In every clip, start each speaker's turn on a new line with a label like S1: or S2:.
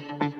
S1: space.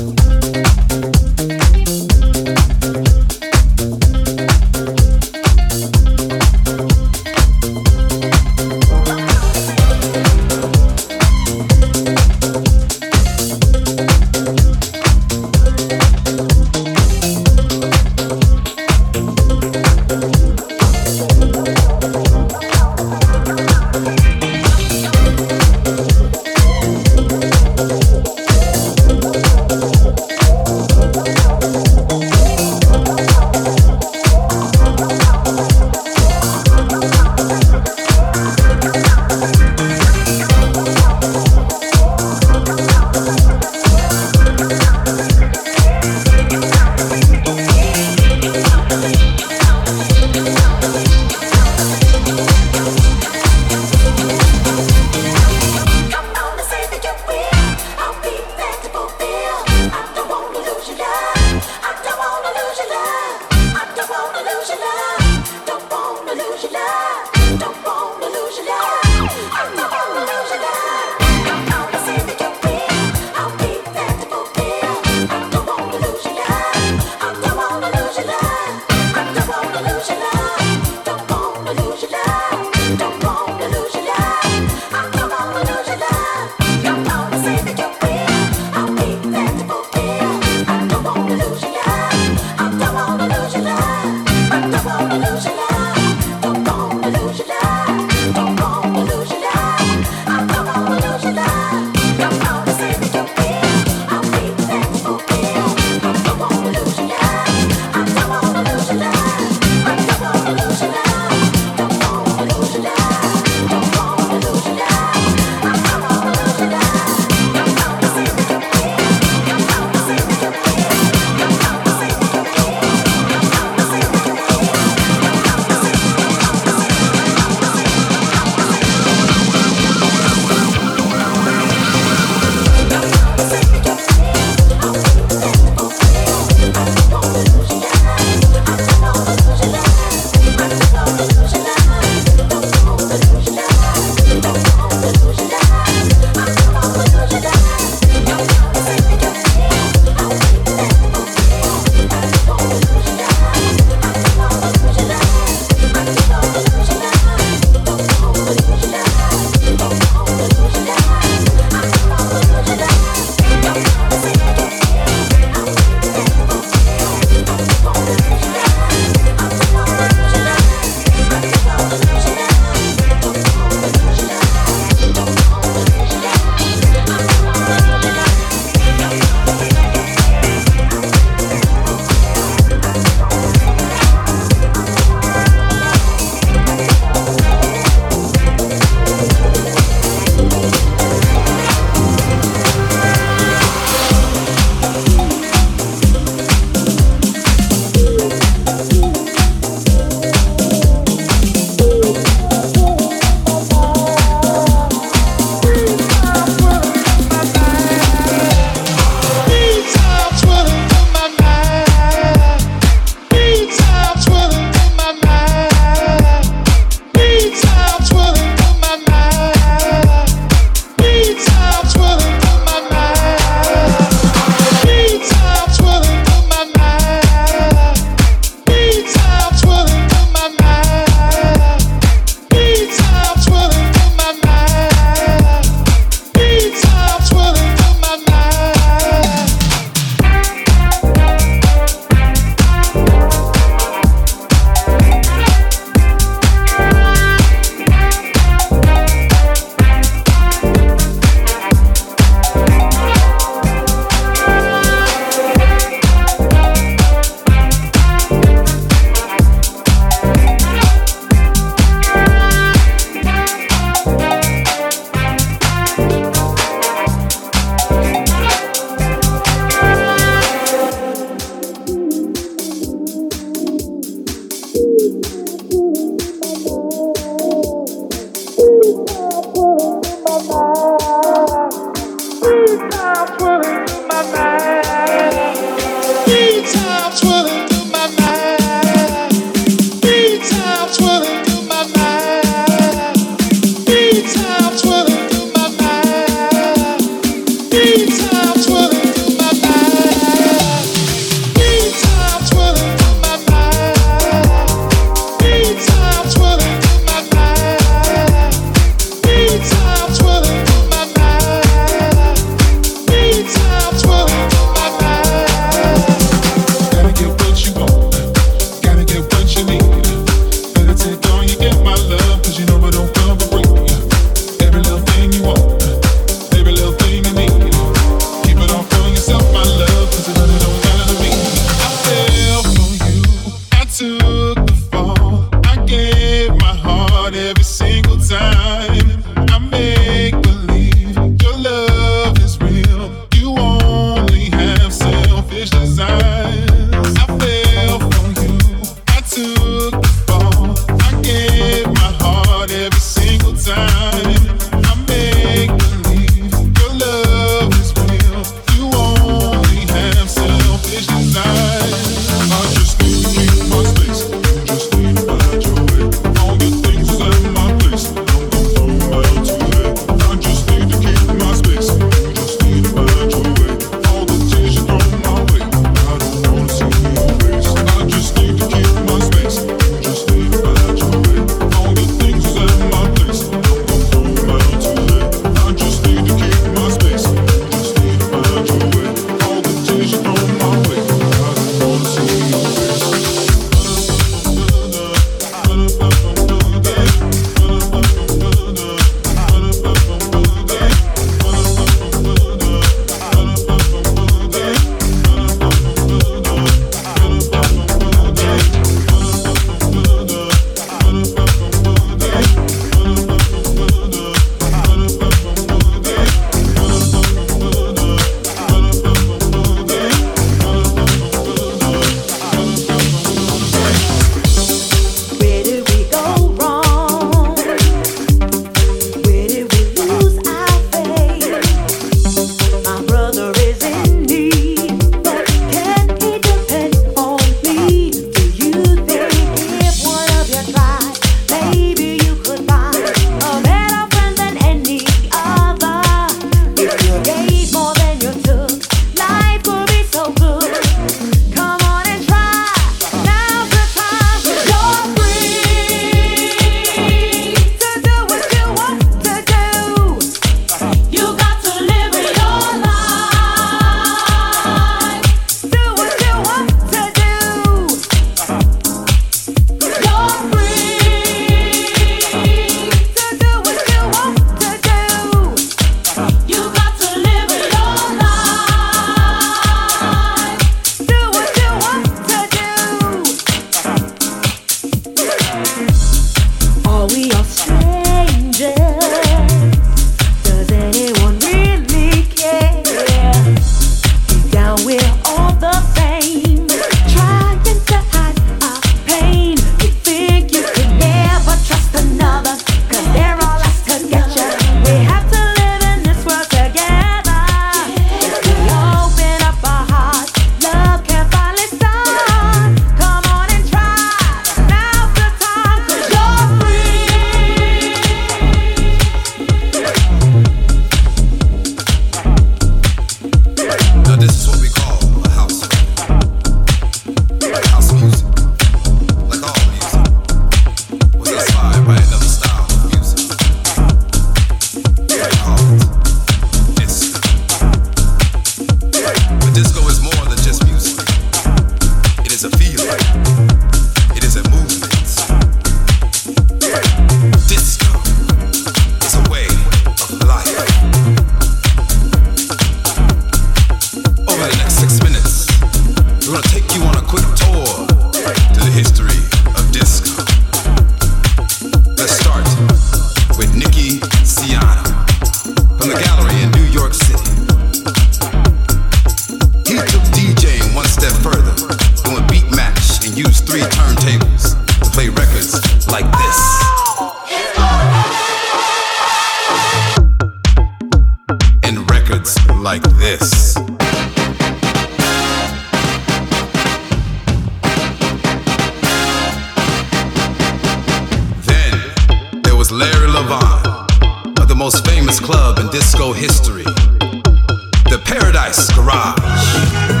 S2: Garage.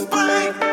S3: spine.